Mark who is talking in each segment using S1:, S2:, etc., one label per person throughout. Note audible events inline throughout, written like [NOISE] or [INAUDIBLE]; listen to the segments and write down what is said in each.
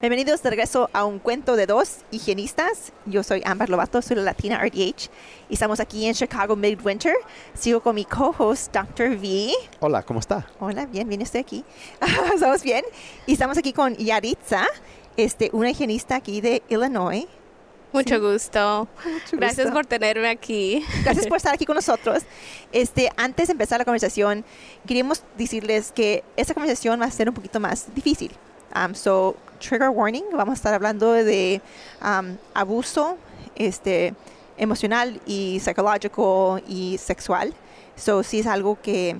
S1: Bienvenidos de regreso a un cuento de dos higienistas. Yo soy Amber Lovato, soy la Latina RDH y estamos aquí en Chicago Midwinter. Sigo con mi co-host, Dr. V.
S2: Hola, ¿cómo está?
S1: Hola, bien, bien, estoy aquí. [LAUGHS] estamos bien. Y estamos aquí con Yaritza, este, una higienista aquí de Illinois.
S3: Mucho gusto.
S1: Mucho
S3: Gracias
S1: gusto.
S3: por tenerme aquí.
S1: Gracias por [LAUGHS] estar aquí con nosotros. Este, antes de empezar la conversación, queríamos decirles que esta conversación va a ser un poquito más difícil. Um, so, trigger warning, vamos a estar hablando de um, abuso este, emocional y psicológico y sexual. So, si es algo que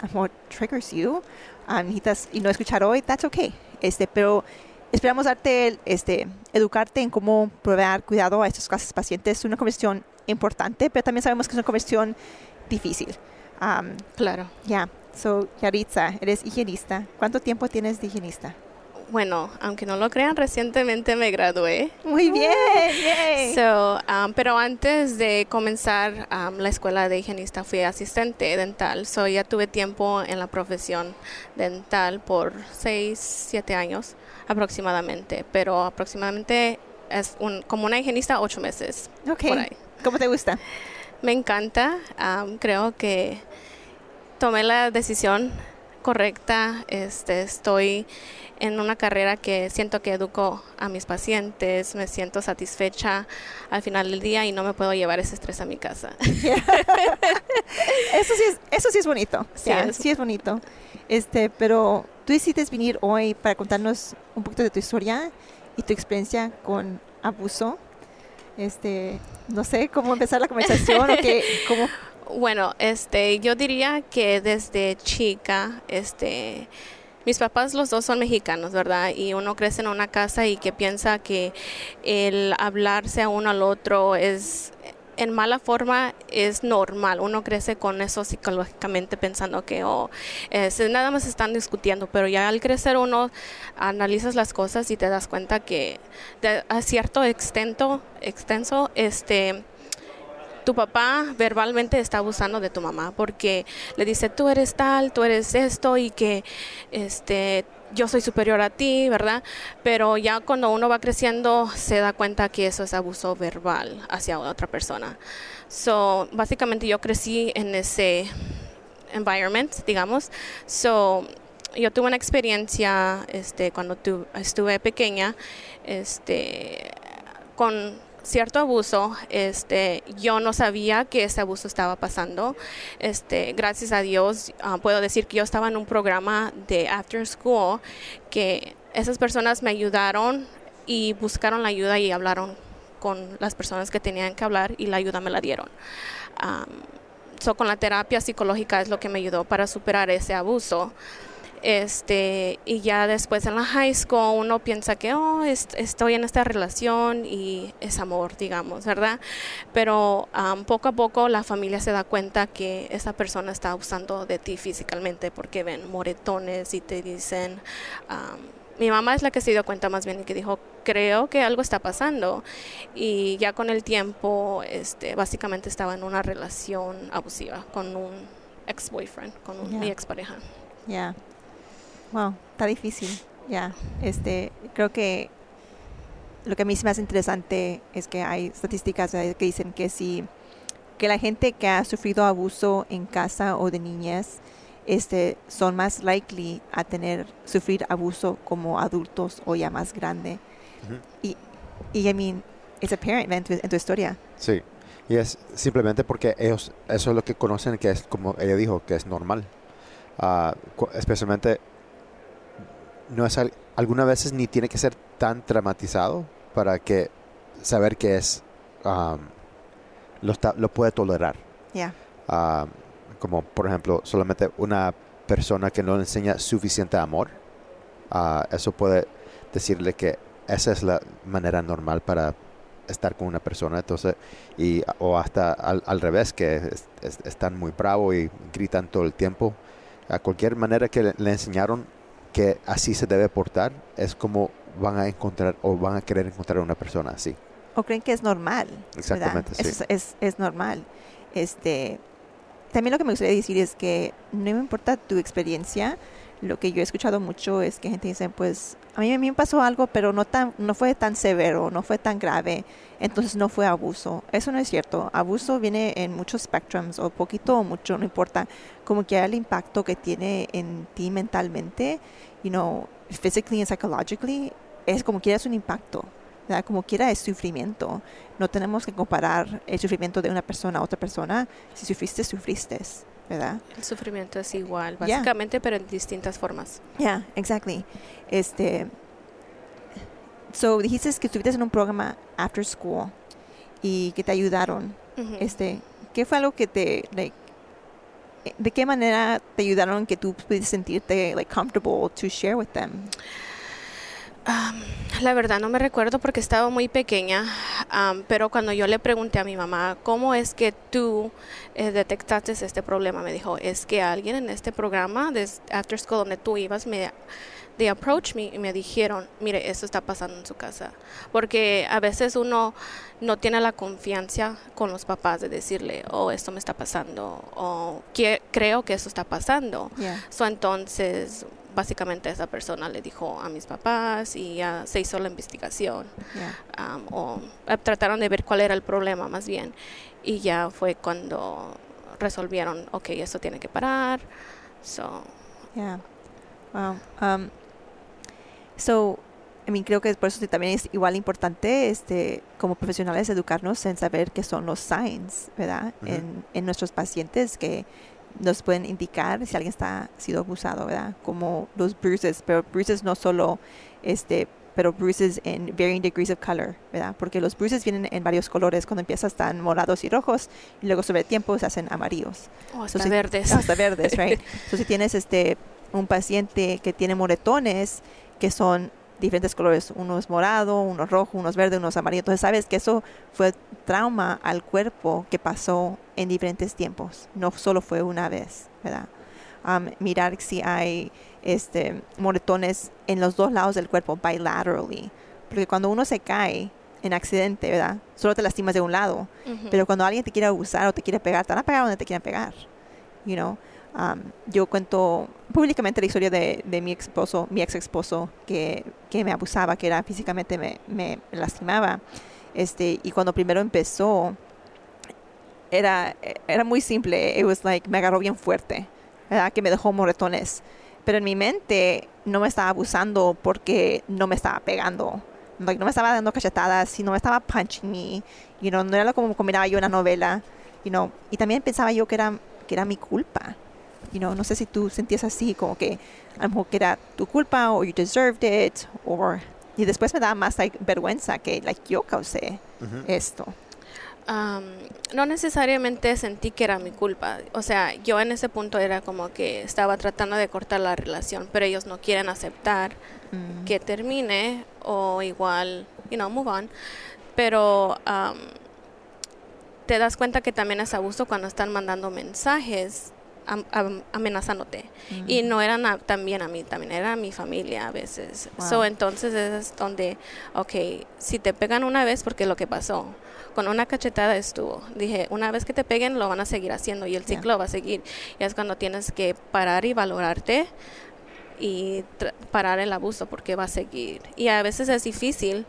S1: como triggers you, um, necesitas y no escuchar hoy, that's okay. Este, pero esperamos darte, este, educarte en cómo proveer cuidado a estos casos pacientes. Es una conversión importante, pero también sabemos que es una conversión difícil. Um,
S3: Claro.
S1: ya, so, Yaritza, eres higienista. ¿Cuánto tiempo tienes de higienista?
S3: Bueno, aunque no lo crean, recientemente me gradué.
S1: Muy bien.
S3: So, um, pero antes de comenzar um, la escuela de higienista fui asistente dental. So, ya tuve tiempo en la profesión dental por 6, 7 años aproximadamente. Pero aproximadamente es un, como una higienista 8 meses.
S1: Ok.
S3: Por ahí.
S1: ¿Cómo te gusta?
S3: Me encanta. am, creo que tomé la decisión correcta. Este, estoy en una carrera que siento que educo a mis pacientes. Me siento satisfecha al final del día y no me puedo llevar ese estrés a mi casa. [LAUGHS]
S1: Eso sí es, eso sí es bonito.
S3: Sí, es-
S1: sí es bonito. Este, pero tú decidiste venir hoy para contarnos un poquito de tu historia y tu experiencia con abuso. Este, no sé cómo empezar la conversación o qué, [LAUGHS] cómo.
S3: Bueno, este, yo diría que desde chica, este, mis papás los dos son mexicanos, ¿verdad? Y uno crece en una casa y que piensa que el hablarse a uno al otro es en mala forma es normal. Uno crece con eso psicológicamente pensando que oh, es- nada más están discutiendo, pero ya al crecer uno analizas las cosas y te das cuenta que de- a cierto extento, extenso, este tu papá verbalmente está abusando de tu mamá porque le dice tú eres tal, tú eres esto y que este yo soy superior a ti, ¿verdad? Pero ya cuando uno va creciendo se da cuenta que eso es abuso verbal hacia otra persona. So, básicamente yo crecí en ese environment, digamos. So, yo tuve una experiencia este cuando tu- estuve pequeña este con cierto abuso, este, yo no sabía que ese abuso estaba pasando. Este, gracias a Dios ah, puedo decir que yo estaba en un programa de after school que esas personas me ayudaron y buscaron la ayuda y hablaron con las personas que tenían que hablar y la ayuda me la dieron. Am, so, con la terapia psicológica es lo que me ayudó para superar ese abuso. Este, y ya después en la high school uno piensa que, oh, est- estoy en esta relación y es amor, digamos, ¿verdad? Pero poco a poco la familia se da cuenta que esa persona está abusando de ti físicamente porque ven moretones y te dicen, mi mamá es la que se dio cuenta más bien y que dijo, creo que algo está pasando. Y ya con el tiempo, este, básicamente estaba en una relación abusiva con un ex-boyfriend, con un-
S1: Ya.
S3: mi expareja.
S1: Ya. Wow, está difícil. Ya. Este, creo que lo que a mí se me hace interesante es que hay estadísticas eh, que dicen que si que la gente que ha sufrido abuso en casa o de niñez este son más likely a tener sufrir abuso como adultos o ya más grande. Y y I mean, it's apparent en tu, en tu historia.
S2: Sí. Y es simplemente porque ellos, eso es lo que conocen, que es como ella dijo, que es normal. Cu- especialmente, no es al- algunas veces ni tiene que ser tan traumatizado para que saber que es, am, lo, está- lo puede tolerar. Ah, como por ejemplo, solamente una persona que no le enseña suficiente amor, ah, eso puede decirle que esa es la manera normal para estar con una persona, entonces, y, o hasta al, al revés, que es- es- están muy bravos y gritan todo el tiempo. A cualquier manera que le, le enseñaron que así se debe portar, es como van a encontrar o van a querer encontrar una persona así.
S1: o creen que es normal.
S2: Exactamente, sí.
S1: Es, es, es normal. Este, también lo que me gustaría decir es que no me importa tu experiencia. Lo que yo he escuchado mucho es que gente dice, pues a mí, a mí me pasó algo, pero no, tan, no fue tan severo, no fue tan grave, entonces no fue abuso. Eso no es cierto. Abuso viene en muchos spectrums, o poquito o mucho, no importa. Como que el impacto que tiene en ti mentalmente, you know, physically and psychologically, es como quiera es un impacto. ¿verdad? Como quiera es sufrimiento. No tenemos que comparar el sufrimiento de una persona a otra persona. Si sufriste, sufriste, ¿verdad?
S3: El sufrimiento es igual,
S1: Yeah.
S3: básicamente, pero en distintas formas.
S1: Yeah, exactly. Este, so dijiste que estuviste en un programa after school y que te ayudaron. Este, ¿qué fue algo que te, like, de qué manera te ayudaron que tú pudiste sentirte like comfortable to share with them?
S3: La verdad no me recuerdo porque estaba muy pequeña, am, pero cuando yo le pregunté a mi mamá, ¿cómo es que tú eh, detectaste este problema? Me dijo, es que alguien en este programa de After School donde tú ibas me they approached me y me dijeron, mire, esto está pasando en su casa. Porque a veces uno no tiene la confianza con los papás de decirle, oh, esto me está pasando, o "Que- creo que eso está pasando.
S1: Yeah.
S3: So, entonces, básicamente esa persona le dijo a mis papás y ya se hizo la investigación.
S1: Yeah.
S3: am, o eh, trataron de ver cuál era el problema más bien. Y ya fue cuando resolvieron, ok, esto tiene que parar. So,
S1: Yeah. Wow. Um, so, I mean, creo que por eso también es igual importante, este, como profesionales, educarnos en saber qué son los signs, ¿verdad? En, en nuestros pacientes que nos pueden indicar si alguien está sido abusado, ¿verdad? Como los bruises, pero bruises no solo, este, pero bruises en varying degrees of color, ¿verdad? Porque los bruises vienen en varios colores. Cuando empiezan están morados y rojos y luego sobre el tiempo se hacen amarillos.
S3: oh, hasta verdes.
S1: hasta verdes, right? [LAUGHS] so, si tienes este un paciente que tiene moretones que son diferentes colores, uno es morado, uno es rojo, uno es verde, uno es amarillo, entonces sabes que eso fue trauma al cuerpo que pasó en diferentes tiempos, no solo fue una vez, ¿verdad? Um, mirar si hay este moretones en los dos lados del cuerpo bilaterally, porque cuando uno se cae en accidente, ¿verdad? Solo te lastimas de un lado, pero cuando alguien te quiere abusar o te quiere pegar, te van a pegar donde te quieren pegar. You know? Um, yo cuento públicamente la historia de, de mi esposo, mi ex esposo, que, que me abusaba, que era físicamente me, me lastimaba. Este, y cuando primero empezó, era, era muy simple. It was like, me agarró bien fuerte, ¿verdad? Que me dejó moretones. Pero en mi mente no me estaba abusando porque no me estaba pegando. Like, no me estaba dando cachetadas, sino me estaba punching me. You know, no era como combinaba yo una novela. You know, y también pensaba yo que era, que era mi culpa. You know, no sé si tú sentías así, como que a lo mejor que era tu culpa o you deserved it. Or, y después me daba más like, vergüenza que like, yo causé
S2: Ujú.
S1: esto.
S3: Am, no necesariamente sentí que era mi culpa. O sea, yo en ese punto era como que estaba tratando de cortar la relación, pero ellos no quieren aceptar
S1: Mm.
S3: que termine o igual, you know, move on. Pero am, te das cuenta que también es abuso cuando están mandando mensajes am- am- amenazándote. Y no eran a- también a mí, también era a mi familia a veces.
S1: Wow.
S3: So, entonces es donde, ok, si te pegan una vez, porque lo que pasó, con una cachetada estuvo. Dije, una vez que te peguen, lo van a seguir haciendo y el
S1: Yeah.
S3: ciclo va a seguir. Y es cuando tienes que parar y valorarte y parar el abuso porque va a seguir. Y a veces es difícil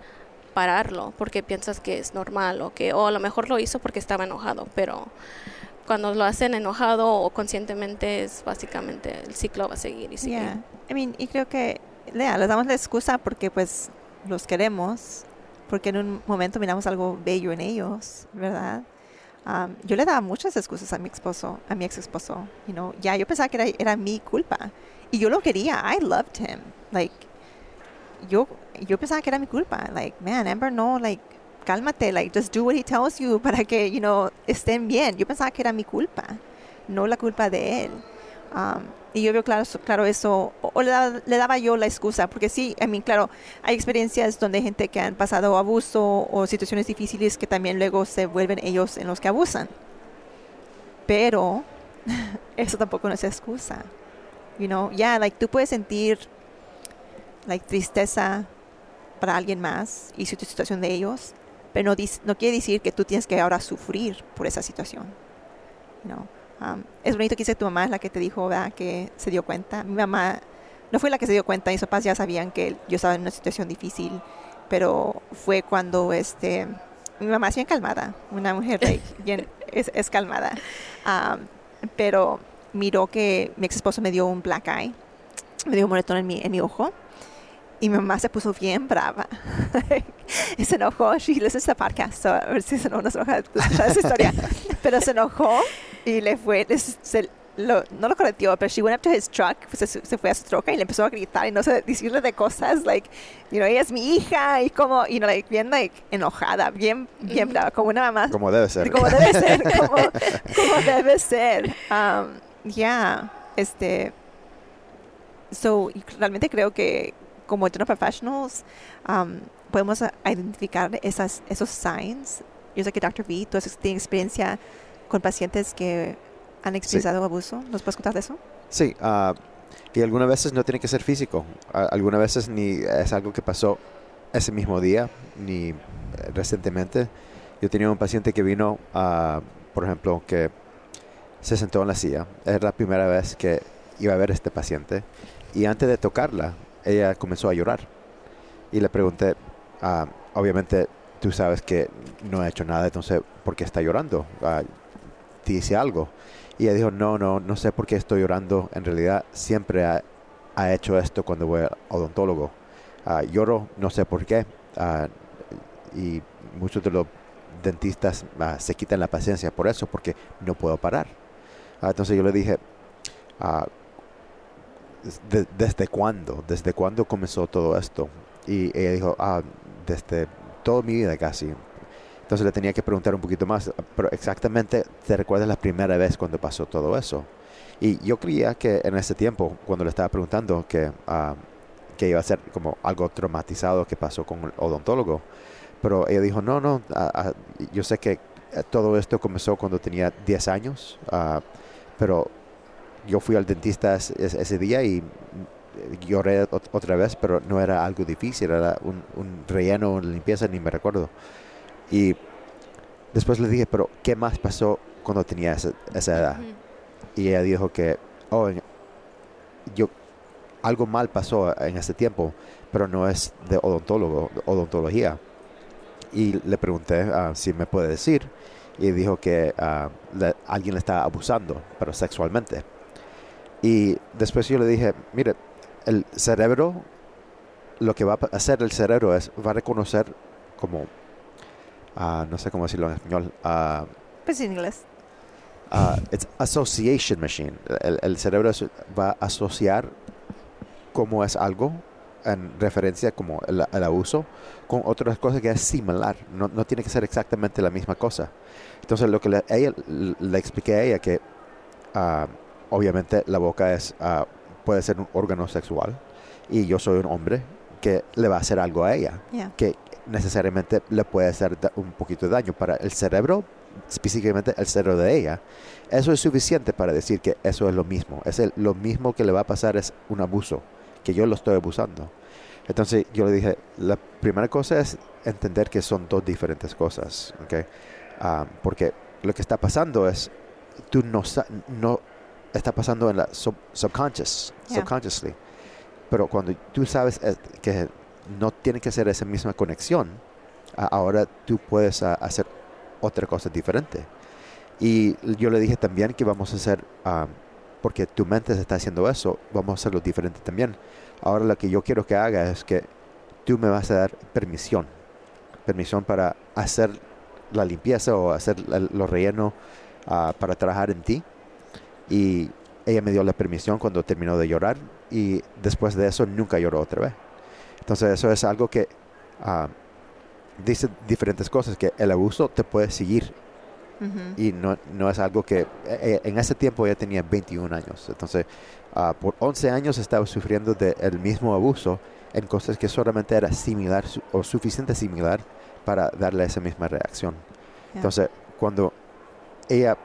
S3: pararlo porque piensas que es normal o que o a lo mejor lo hizo porque estaba enojado, pero cuando lo hacen enojado o conscientemente es básicamente el ciclo va a seguir y seguir.
S1: Yeah. I mean, y creo que, Lea, les damos la excusa porque pues los queremos, porque en un momento miramos algo bello en ellos, ¿verdad? Um, yo le daba muchas excusas a mi esposo, a mi ex esposo, you know, ya yo pensaba que era, era mi culpa y yo lo quería, I loved him, like, yo, yo pensaba que era mi culpa, like, man, Amber, no, like, cálmate, like, just do what he tells you para que, you know, estén bien. Yo pensaba que era mi culpa, no la culpa de él. Um, y yo veo claro, claro eso, o, le, da- le daba yo la excusa, porque sí, a mí, claro, hay experiencias donde gente que han pasado abuso o situaciones difíciles que también luego se vuelven ellos en los que abusan. Pero [LAUGHS] eso tampoco no es excusa. You know, yeah, like tú puedes sentir like tristeza para alguien más y su situación de ellos, pero no, no quiere decir que tú tienes que ahora sufrir por esa situación. Know, um, es bonito que dice tu mamá es la que te dijo ¿verdad? que se dio cuenta. Mi mamá no fue la que se dio cuenta, mis papás ya sabían que yo estaba en una situación difícil, pero fue cuando este mi mamá es bien calmada, una mujer [LAUGHS] bien es, es calmada, Um, pero miró que mi ex esposo me dio un black eye, me dio un moretón en mi, en mi ojo. Y mi mamá se puso bien brava. y [LAUGHS] se enojó. She listens to the podcast, so a ver si se no, no se enoja esa historia. [LAUGHS] Pero se enojó y le fue, se- lo- no lo correteó, pero she went up to his truck, pues, se, se fue a su troca y le empezó a gritar y no sé, decirle de cosas, like, you know, ella es mi hija y como, you know, like, bien, like, enojada, bien, bien brava, como una mamá
S2: Como debe ser.
S1: como debe ser, [LAUGHS] como, como debe ser. Um, yeah, este. So, realmente creo que como dental professionals um, podemos identificar esas, esos signs. Yo sé que Dr. V, tú has- tienes experiencia con pacientes que han expresado abuso. ¿Nos puedes contar de eso?
S2: Sí, ah, y algunas veces no tiene que ser físico. Algunas veces ni es algo que pasó ese mismo día, ni eh, recientemente. Yo tenía un paciente que vino, ah, por ejemplo, que se sentó en la silla. Era la primera vez que iba a ver a este paciente. Y antes de tocarla, ella comenzó a llorar. Y le pregunté, ah, obviamente tú sabes que no ha hecho nada, entonces, ¿por qué está llorando? Ah, ¿Te dice algo? Y ella dijo, no, no, no sé por qué estoy llorando. En realidad siempre ha, hecho esto cuando voy al odontólogo. Ah, lloro, no sé por qué. Y muchos de los dentistas se quitan la paciencia por eso, porque no puedo parar. Entonces yo le dije, "¿Des- ¿desde cuándo? ¿Desde cuándo comenzó todo esto? Y ella dijo, ah, desde toda mi vida casi. Entonces le tenía que preguntar un poquito más, pero exactamente, ¿te recuerdas la primera vez cuando pasó todo eso? Y yo creía que en ese tiempo, cuando le estaba preguntando que, ah, que iba a ser como algo traumatizado que pasó con el odontólogo, pero ella dijo, no, no, ah, ah, yo sé que eh, todo esto comenzó cuando tenía 10 años, pero yo fui al dentista ese, día y lloré ot- otra vez, pero no era algo difícil, era un, un relleno, una limpieza, ni me recuerdo. Y después le dije, pero ¿qué más pasó cuando tenía esa, esa edad? Y ella dijo que, oh, yo, algo mal pasó en ese tiempo, pero no es de odontólogo, de odontología. Y le pregunté ah, si me puede decir, y dijo que le- alguien le estaba abusando, pero sexualmente. Y después yo le dije, mire, el cerebro, lo que va a hacer el cerebro es, va a reconocer como, ah, no sé cómo decirlo en español, ah,
S1: Pues en inglés.
S2: uh, it's association machine. El, el cerebro va a asociar cómo es algo en referencia como el, el abuso con otras cosas que es similar. No, no tiene que ser exactamente la misma cosa. Entonces lo que le, ella, le expliqué a ella que ah, obviamente la boca es ah, puede ser un órgano sexual y yo soy un hombre que le va a hacer algo a ella
S1: Yeah.
S2: que necesariamente le puede hacer un poquito de daño para el cerebro, específicamente el cerebro de ella. Eso es suficiente para decir que eso es lo mismo. Es el- lo mismo que le va a pasar es un abuso, que yo lo estoy abusando. Entonces yo le dije, la primera cosa es entender que son dos diferentes cosas. Ah, porque lo que está pasando es, tú no, no está pasando en la sub- subconscious,
S1: Yeah.
S2: subconsciously. Pero cuando tú sabes eh, que no tiene que ser esa misma conexión, ahora tú puedes ah, hacer otra cosa diferente. Y yo le dije también que vamos a hacer, ah, porque tu mente se está haciendo eso, vamos a hacerlo diferente también. Ahora lo que yo quiero que haga es que tú me vas a dar permisión, permisión para hacer la limpieza o hacer la- lo relleno ah, para trabajar en ti. Y ella me dio la permisión cuando terminó de llorar y después de eso nunca lloró otra vez. Entonces eso es algo que ah, dice diferentes cosas, que el abuso te puede seguir
S1: Ujú.
S2: y no, no es algo que... eh, en ese tiempo ella tenía 21 años, entonces ah, por 11 años estaba sufriendo del mismo abuso en cosas que solamente era similar su- o suficiente similar para darle esa misma reacción.
S1: Ya.
S2: Entonces, cuando ella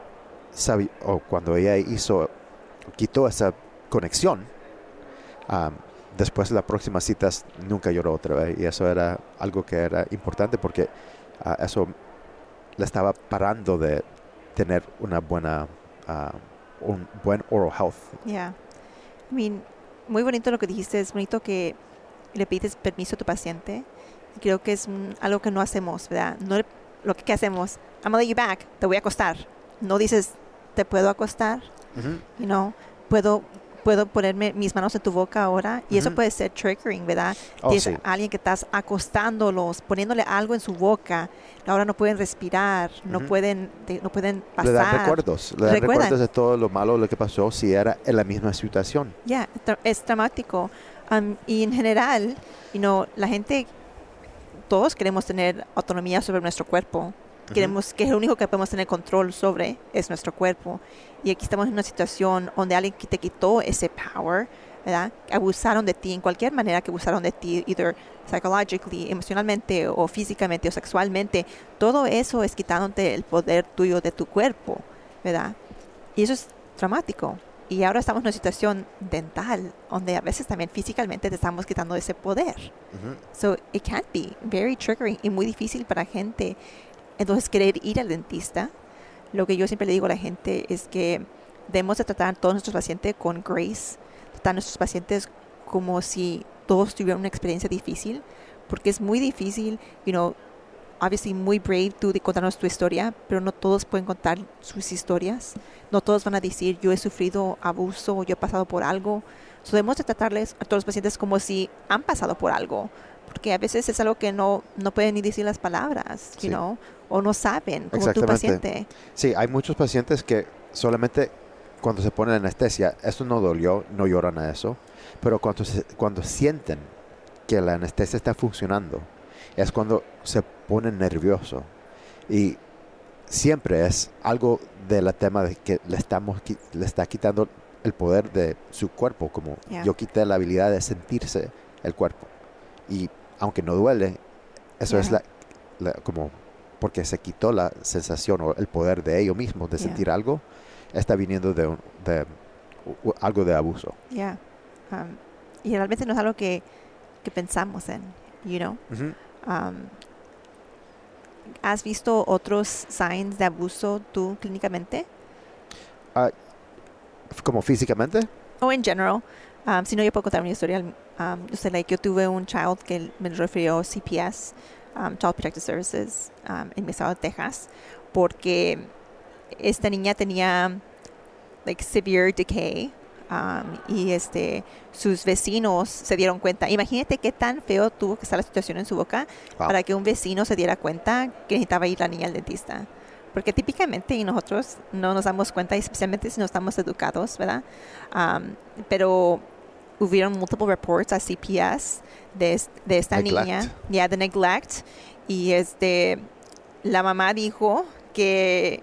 S2: o cuando ella hizo, quitó esa conexión, am, después de las próximas citas nunca lloró otra vez. Y eso era algo que era importante porque ah, eso le estaba parando de tener una buena, ah, un buen oral health.
S1: Yeah. I mean, muy bonito lo que dijiste. Es bonito que le pides permiso a tu paciente. Creo que es algo que no hacemos, ¿verdad? No lo que, que hacemos, I'm gonna let you back, te voy a acostar. No dices, ¿te puedo acostar? You know, puedo, puedo ponerme mis manos en tu boca ahora. Y eso
S2: Ujú.
S1: puede ser triggering, ¿verdad?
S2: Oh,
S1: Tienes
S2: sí.
S1: a alguien que estás acostándolos, poniéndole algo en su boca. Ahora no pueden respirar, no
S2: Ujú.
S1: pueden, de- no pueden
S2: Le dan
S1: pasar.
S2: recuerdos, le dan recuerdos de todo lo malo lo que pasó si era en la misma situación.
S1: Ya, tra- es dramático. Um, y en general, you know, la gente, todos queremos tener autonomía sobre nuestro cuerpo. Queremos que lo único que podemos tener control sobre es nuestro cuerpo. Y aquí estamos en una situación donde alguien que te quitó ese power, ¿verdad? Abusaron de ti en cualquier manera que abusaron de ti, either psychologically, emocionalmente o físicamente o sexualmente. Todo eso es quitándote el poder tuyo de tu cuerpo, ¿verdad? Y eso es dramático. Y ahora estamos en una situación dental, donde a veces también físicamente te estamos quitando ese poder.
S2: Ujú.
S1: So it can be very triggering y muy difícil para gente. Entonces, querer ir al dentista, lo que yo siempre le digo a la gente es que debemos de tratar a todos nuestros pacientes con grace, tratar a nuestros pacientes como si todos tuvieran una experiencia difícil, porque es muy difícil, you know, obviously muy brave tú de contarnos tu historia, pero no todos pueden contar sus historias. No todos van a decir, yo he sufrido abuso, yo he pasado por algo. So, debemos de tratarles a todos los pacientes como si han pasado por algo, porque a veces es algo que no, no pueden ni decir las palabras, you
S2: Sí.
S1: know, o no saben, como tu paciente.
S2: Sí, hay muchos pacientes que solamente cuando se pone anestesia, esto no dolió, no lloran a eso, pero cuando, se- cuando sienten que la anestesia está funcionando, es cuando se ponen nervioso. Y siempre es algo de la tema de que le, estamos, le está quitando el poder de su cuerpo, como
S1: Yeah.
S2: yo quité la habilidad de sentirse el cuerpo. Y aunque no duele, eso es la- como porque se quitó la sensación o el poder de ellos mismos de
S1: Yeah.
S2: sentir algo, está viniendo de, un- de u- algo de abuso.
S1: Yeah. Um, y realmente no es algo que, que pensamos en, you know. Um, ¿Has visto otros signs de abuso tú clínicamente?
S2: Como físicamente,
S1: O en general. Um, si no, yo puedo contar una historia. Um, yo, sé, like, yo tuve un child que me refirió CPS, um, Child Protective Services, um, en mi estado de Texas, porque esta niña tenía like severe decay um, y este sus vecinos se dieron cuenta. Imagínate qué tan feo tuvo que estar la situación en su boca
S2: Wow.
S1: para que un vecino se diera cuenta que necesitaba ir la niña al dentista. Porque típicamente y nosotros no nos damos cuenta, especialmente si no estamos educados, ¿verdad? Um, pero hubieron multiple reports a CPS de, de esta
S2: Neglect.
S1: niña, ya de neglect, y este, la mamá dijo que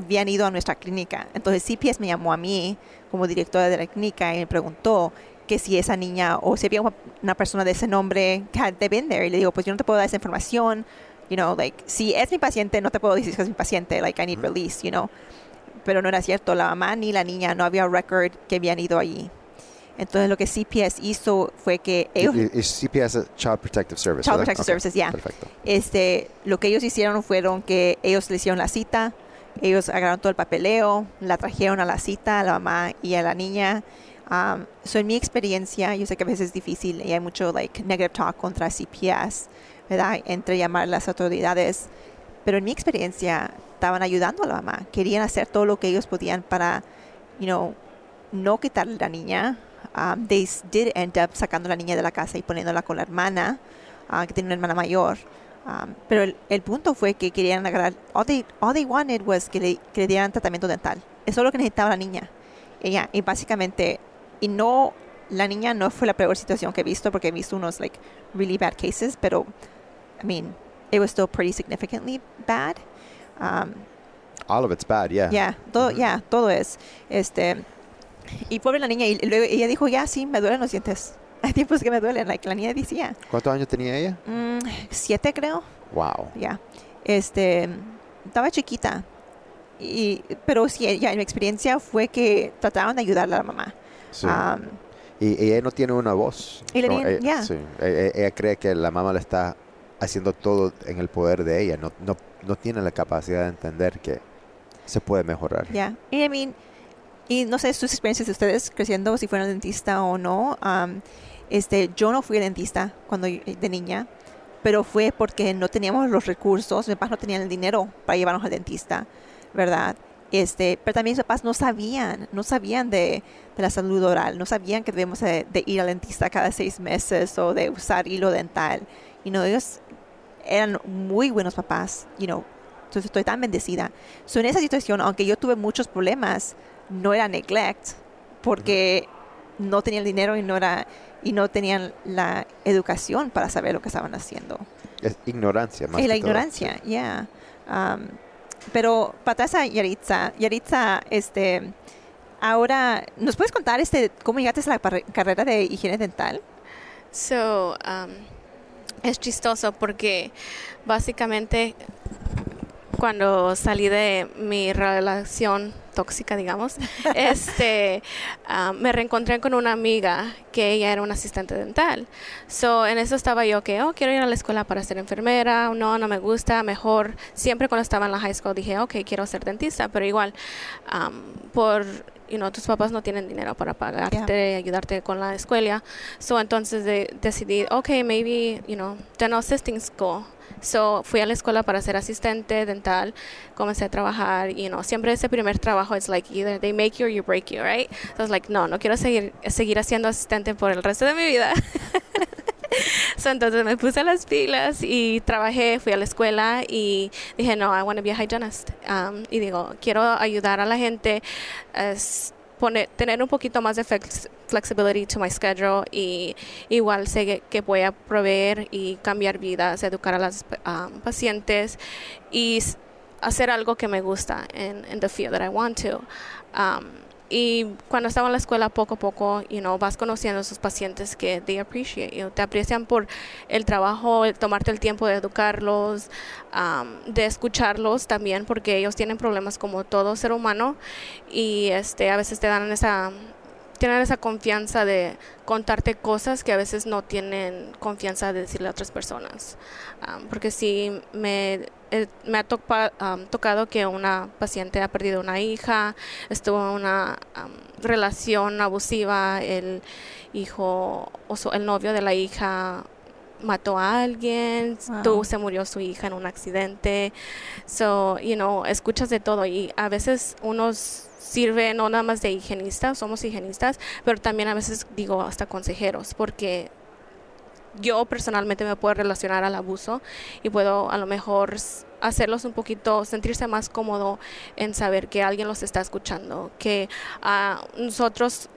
S1: habían ido a nuestra clínica. Entonces CPS me llamó a mí como directora de la clínica y me preguntó que si esa niña o si había una- persona de ese nombre que had been there. Y le digo, pues yo no te puedo dar esa información. You know, like, si es mi paciente, no te puedo decir que es mi paciente. Like, I need release, you know. Pero no era cierto. La mamá ni la niña no había record que habían ido allí. Entonces lo que CPS hizo fue que ellos,
S2: y CPS es Child Protective Service.
S1: Child. Protective Services, ya.
S2: Perfecto.
S1: este, lo que ellos hicieron fueron que ellos le hicieron la cita, ellos agarraron todo el papeleo, la trajeron a la cita a la mamá y a la niña. Um, so en mi experiencia, yo sé que a veces es difícil y hay mucho like negative talk contra CPS, ¿verdad? Entre llamar a las autoridades, pero en mi experiencia estaban ayudando a la mamá, querían hacer todo lo que ellos podían para, you know, no quitarle la niña. Um, they did end up sacando a la niña de la casa y poniéndola con la hermana, ah, que tiene una hermana mayor. Um, pero el, el punto fue que querían agarrar, all they, all they wanted was que le, que le dieran tratamiento dental. Eso es lo que necesitaba la niña. Ella, y básicamente, y no, la niña no fue la peor situación que he visto, porque he visto unos, like, really bad cases, pero, I mean, it was still pretty significantly bad. Um,
S2: all of it's bad, yeah.
S1: Ya, todo, ya, todo es. Este, y pobre la niña, y luego ella dijo, ya, sí, me duelen los dientes. [LAUGHS] Hay tiempos que me duelen, like, la niña decía.
S2: ¿Cuántos años tenía ella?
S1: Mm, siete, creo.
S2: Wow.
S1: Ya. Este, estaba chiquita. Y, pero sí, ya mi experiencia fue que trataron de ayudarle a la mamá.
S2: Sí.
S1: Am,
S2: y, y ella no tiene una voz.
S1: Y la
S2: No,
S1: niña-
S2: ella,
S1: ya.
S2: sí. Ella, ella cree que la mamá le está haciendo todo en el poder de ella. No, no, no tiene la capacidad de entender que se puede mejorar.
S1: Ya. Y I mean, y no sé sus experiencias de ustedes creciendo, si fueron dentista o no. am, este, yo no fui dentista cuando yo- de niña, pero fue porque no teníamos los recursos, mis papás no tenían el dinero para llevarnos al dentista, ¿verdad? Este, pero también mis papás no sabían, no sabían de, de la salud oral, no sabían que debemos de, de ir al dentista cada seis meses o de usar hilo dental. Y no, ellos eran muy buenos papás, you know, entonces estoy tan bendecida. So, en esa situación, aunque yo tuve muchos problemas, no era neglect, porque no tenían el dinero y no era y no tenían la educación para saber lo que estaban haciendo.
S2: Es ignorancia más
S1: y la
S2: todo.
S1: ignorancia, ya. Um, pero para atrás a Yaritza, Yaritza, este, ahora, ¿nos puedes contar este cómo llegaste a la carrera de higiene dental?
S3: So, um, es chistoso porque básicamente cuando salí de mi relación tóxica, digamos, [LAUGHS] este, um, me reencontré con una amiga que ella era una asistente dental. So, en eso estaba yo que, oh, quiero ir a la escuela para ser enfermera, no, no me gusta, mejor, siempre cuando estaba en la high school dije, ok, quiero ser dentista, pero igual, um, por, you know, tus papás no tienen dinero para pagarte, ayudarte con la escuela, so, entonces de- decidí, ok, maybe, you know, dental assisting school. So, fui a la escuela para ser asistente dental, comencé a trabajar, you know, siempre ese primer trabajo es like either they make you or you break you, right? Entonces, like, no, no quiero seguir, seguir siendo asistente por el resto de mi vida. [LAUGHS] So, entonces me puse las pilas y trabajé, fui a la escuela y dije, no, I want to be a hygienist. Um, y digo, quiero ayudar a la gente, es poner, tener un poquito más de flex- flexibility to my schedule y igual sé que, que voy a proveer y cambiar vidas, educar a las um, pacientes y hacer algo que me gusta en in the field that I want to. Um, y cuando estaba en la escuela, poco a poco, you know, vas conociendo a esos pacientes que they appreciate te aprecian por el trabajo, el tomarte el tiempo de educarlos, um, de escucharlos también, porque ellos tienen problemas como todo ser humano y este a veces te dan esa tienen esa confianza de contarte cosas que a veces no tienen confianza de decirle a otras personas. Um, porque sí me, eh, me ha topa- um, tocado que una paciente ha perdido una hija, estuvo en una um, relación abusiva, el hijo o su- el novio de la hija mató a alguien,
S1: Wow.
S3: tuvo- se murió su hija en un accidente. So, you know, escuchas de todo y a veces unos sirve no nada más de higienistas, somos higienistas, pero también a veces digo hasta consejeros, porque yo personalmente me puedo relacionar al abuso y puedo a lo mejor hacerlos un poquito, sentirse más cómodo en saber que alguien los está escuchando, que ah, nosotros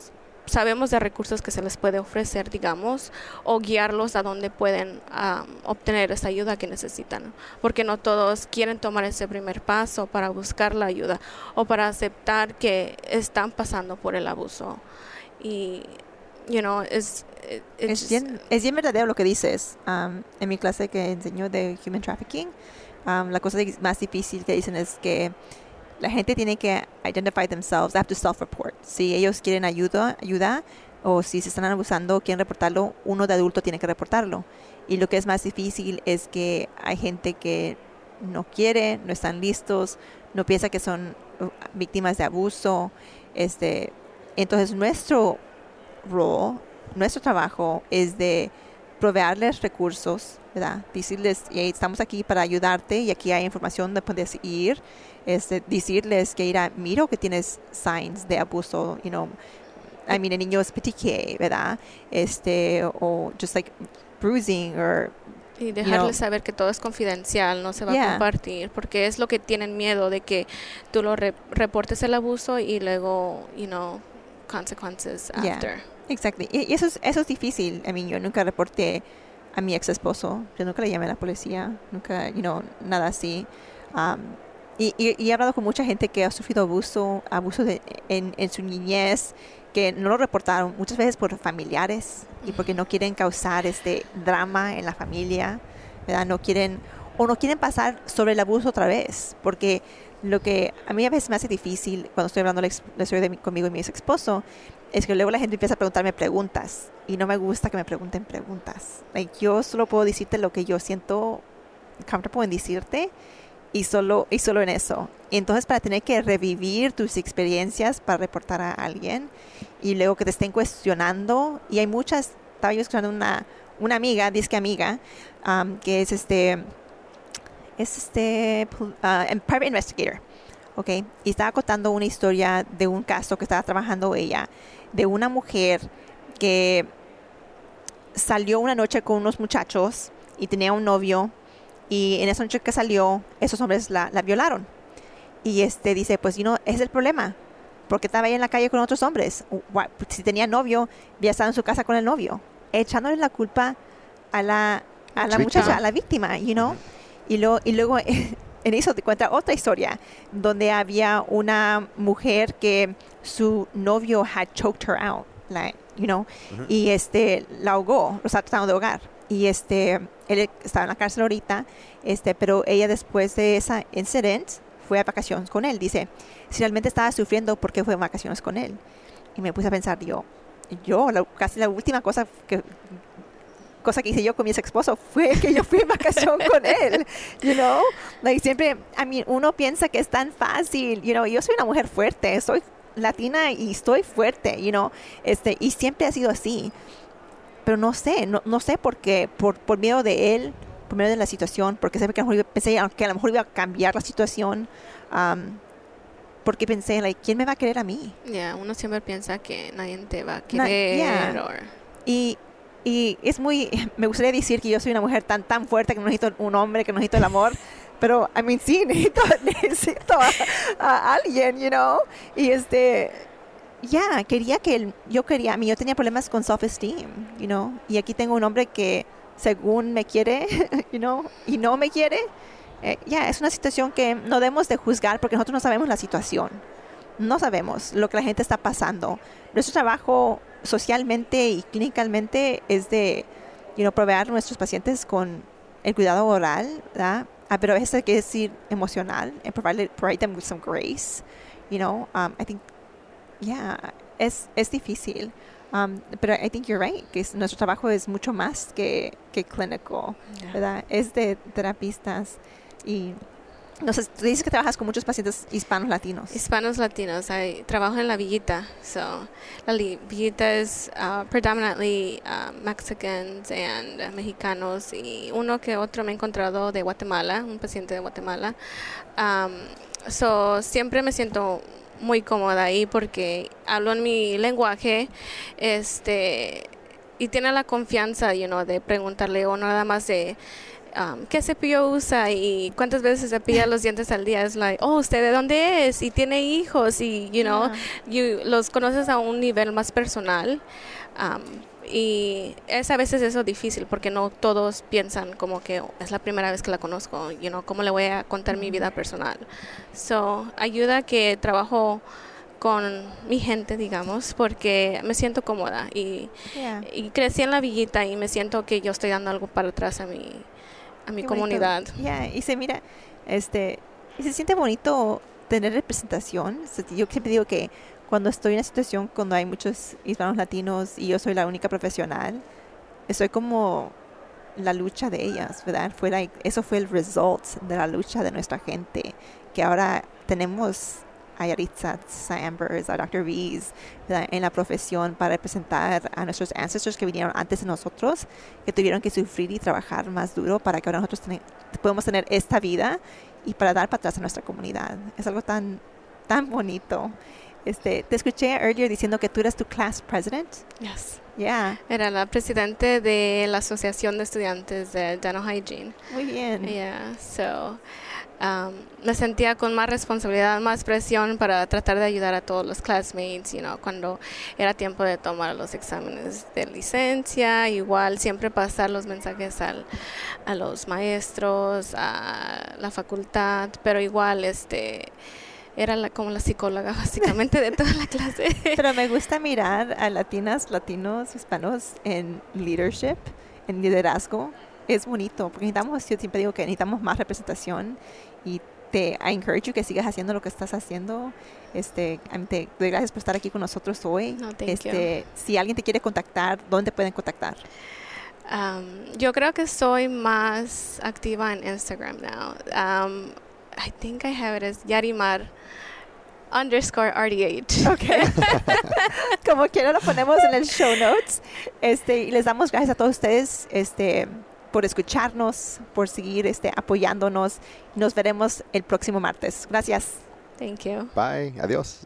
S3: sabemos de recursos que se les puede ofrecer, digamos, o guiarlos a donde pueden ah, obtener esa ayuda que necesitan, porque no todos quieren tomar ese primer paso para buscar la ayuda o para aceptar que están pasando por el abuso. Y, you know, es... it- it's
S1: Es bien, es bien verdadero lo que dices. Um, en mi clase que enseño de Human Trafficking, um, la cosa más difícil que dicen es que la gente tiene que identify themselves, they have to self-report. Si ellos quieren ayuda, ayuda o si se están abusando, quieren reportarlo, uno de adulto tiene que reportarlo. Y lo que es más difícil es que hay gente que no quiere, no están listos, no piensa que son uh, víctimas de abuso. Este, entonces nuestro role, nuestro trabajo es de proveerles recursos, ¿verdad? Decirles, "Hey, estamos aquí para ayudarte y aquí hay información donde puedes ir. Este, decirles que, mira, miro que tienes signs de abuso, you know, I mean, en niños PTK, ¿verdad? Este, o just like bruising or
S3: Y dejarles
S1: know-
S3: saber que todo es confidencial, no se va
S1: Yeah.
S3: a compartir, porque es lo que tienen miedo de que tú lo re- reportes el abuso y luego, you know, consequences
S1: Yeah.
S3: after.
S1: Exactly. Y eso es, eso es difícil. I mean, yo nunca reporté a mi ex esposo. Yo nunca le llamé a la policía. Nunca, you know, nada así. Um, y, y- y he hablado con mucha gente que ha sufrido abuso, abuso de- en, en su niñez, que no lo reportaron muchas veces por familiares y porque no quieren causar este drama en la familia, ¿verdad? No quieren o no quieren pasar sobre el abuso otra vez, porque lo que a mí a veces me hace difícil cuando estoy hablando la, la historia de mi- conmigo y mi ex esposo es que luego la gente empieza a preguntarme preguntas y no me gusta que me pregunten preguntas. Like, yo solo puedo decirte lo que yo siento comfortable en decirte y solo, y solo en eso. Entonces para tener que revivir tus experiencias para reportar a alguien y luego que te estén cuestionando, y hay muchas, estaba yo escuchando una, una amiga, dice que amiga, um, que es este, es este, en private investigator, ¿ok? Y estaba contando una historia de un caso que estaba trabajando ella, de una mujer que salió una noche con unos muchachos y tenía un novio y en esa noche que salió, esos hombres la, la violaron. Y este dice, pues, you know, ese es el problema. Porque estaba ahí en la calle con otros hombres. Si tenía novio, ya estaba en su casa con el novio. Echándole la culpa a la, a la muchacha, a la víctima, you know. Y, luego y luego [LAUGHS] en eso te cuenta otra historia, donde había una mujer que su novio had choked her out, like, you know,
S2: Ujú.
S1: y este la ahogó, lo está tratando de ahogar. Y este él estaba en la cárcel ahorita, este, pero ella después de ese incidente fue a vacaciones con él. Dice, si realmente estaba sufriendo, ¿por qué fue a vacaciones con él? Y me puse a pensar, yo, yo, la- casi la última cosa que cosa que hice yo con mi ex esposo fue que yo fui en vacación con él, you know, like siempre, I mean, uno piensa que es tan fácil, you know, yo soy una mujer fuerte, soy latina y estoy fuerte, you know, este, y siempre ha sido así, pero no sé, no, no sé por qué, por, por miedo de él, por miedo de la situación, porque siempre que a lo mejor pensé que a lo mejor iba a cambiar la situación, um, porque pensé, like, ¿quién me va a querer a mí?
S3: Ya, uno siempre piensa que nadie te va a
S1: Na-
S3: querer.
S1: yeah.
S3: or-
S1: Y, y es muy, [LAUGHS] me gustaría decir que yo soy una mujer tan, tan fuerte que no necesito un hombre, que no necesito el amor. Pero, I mean, sí, [LAUGHS] necesito, necesito a, a alguien, you know. Y este, ya, quería que él, yo quería, a mí yo tenía problemas con self-esteem, you know. Y aquí tengo un hombre que, según me quiere, [LAUGHS] you know, y no me quiere. Eh, ya, es una situación que no debemos de juzgar porque nosotros no sabemos la situación. No sabemos lo que la gente está pasando. Nuestro trabajo socialmente y clínicamente es de you know, proveer a nuestros pacientes con el cuidado oral, ¿verdad? Ah, pero veces hay que decir emocional, and provide, provide them with some grace, you know. Um, I think, yeah, es, es difícil. Um, pero I think you're right, que es- nuestro trabajo es mucho más que, que clínico. ¿verdad? Es de terapistas y, no tú dices que trabajas con muchos pacientes hispanos latinos.
S3: Hispanos latinos. I trabajo en la villita. So, la li- villita es uh, predominantly uh, Mexicans and mexicanos y uno que otro me he encontrado de Guatemala, un paciente de Guatemala. Um, so, siempre me siento muy cómoda ahí porque hablo en mi lenguaje, este, y tiene la confianza, you know, de preguntarle o nada más de um, qué cepillo usa y cuántas veces se cepilla los dientes al día. Es like, oh, ¿usted de dónde es? Y tiene hijos y, you know,
S1: Yeah.
S3: you- los conoces a un nivel más personal. um, y es a veces eso difícil porque no todos piensan como que "Oh, es la primera vez que la conozco, you know, cómo le voy a contar mi vida personal. So, ayuda que trabajo con mi gente, digamos, porque me siento cómoda y,
S1: Yeah.
S3: y crecí en la villita y me siento que yo estoy dando algo para atrás a mi, a mi
S1: Qué
S3: comunidad.
S1: Ya, y se mira, este, y se siente bonito tener representación. Se- Yo siempre digo que cuando estoy en una situación cuando hay muchos hispanos latinos y yo soy la única profesional, soy como la lucha de ellas, ¿verdad? Fue like- eso fue el result de la lucha de nuestra gente, que ahora tenemos a Yaritza, a Ambers, a Dr. V's, en la profesión para representar a nuestros ancestors que vinieron antes de nosotros, que tuvieron que sufrir y trabajar más duro para que ahora nosotros podemos tener esta vida y para dar para atrás a nuestra comunidad. Es algo tan, tan bonito. Este, te escuché earlier diciendo que tú eras tu class president.
S3: Yes.
S1: Yeah,
S3: Era la presidente de la Asociación de Estudiantes de Dental Hygiene.
S1: muy bien.
S3: Yeah, so um, me sentía con más responsabilidad, más presión para tratar de ayudar a todos los classmates, you know, cuando era tiempo de tomar los exámenes de licencia, igual siempre pasar los mensajes al, a los maestros, a la facultad, pero igual este era la- como la psicóloga [LAUGHS] básicamente de toda la clase. [LAUGHS]
S1: Pero me gusta mirar a latinas, latinos, hispanos en leadership, en liderazgo. Es bonito, porque necesitamos, yo siempre digo que necesitamos más representación y te I encourage you que sigas haciendo lo que estás haciendo. Este, te doy gracias por estar aquí con nosotros hoy.
S3: No, thank you.
S1: este, si alguien te quiere contactar, ¿dónde pueden contactar?
S3: Um, yo creo que soy más activa en Instagram now. Um, I think I have it as Yarimar underscore RDH.
S1: Ok. [LAUGHS] Como quiera lo ponemos en el show notes. Este, y les damos gracias a todos ustedes este, por escucharnos, por seguir este, apoyándonos. Nos veremos el próximo martes. Gracias.
S3: Thank you.
S2: Bye. Adiós.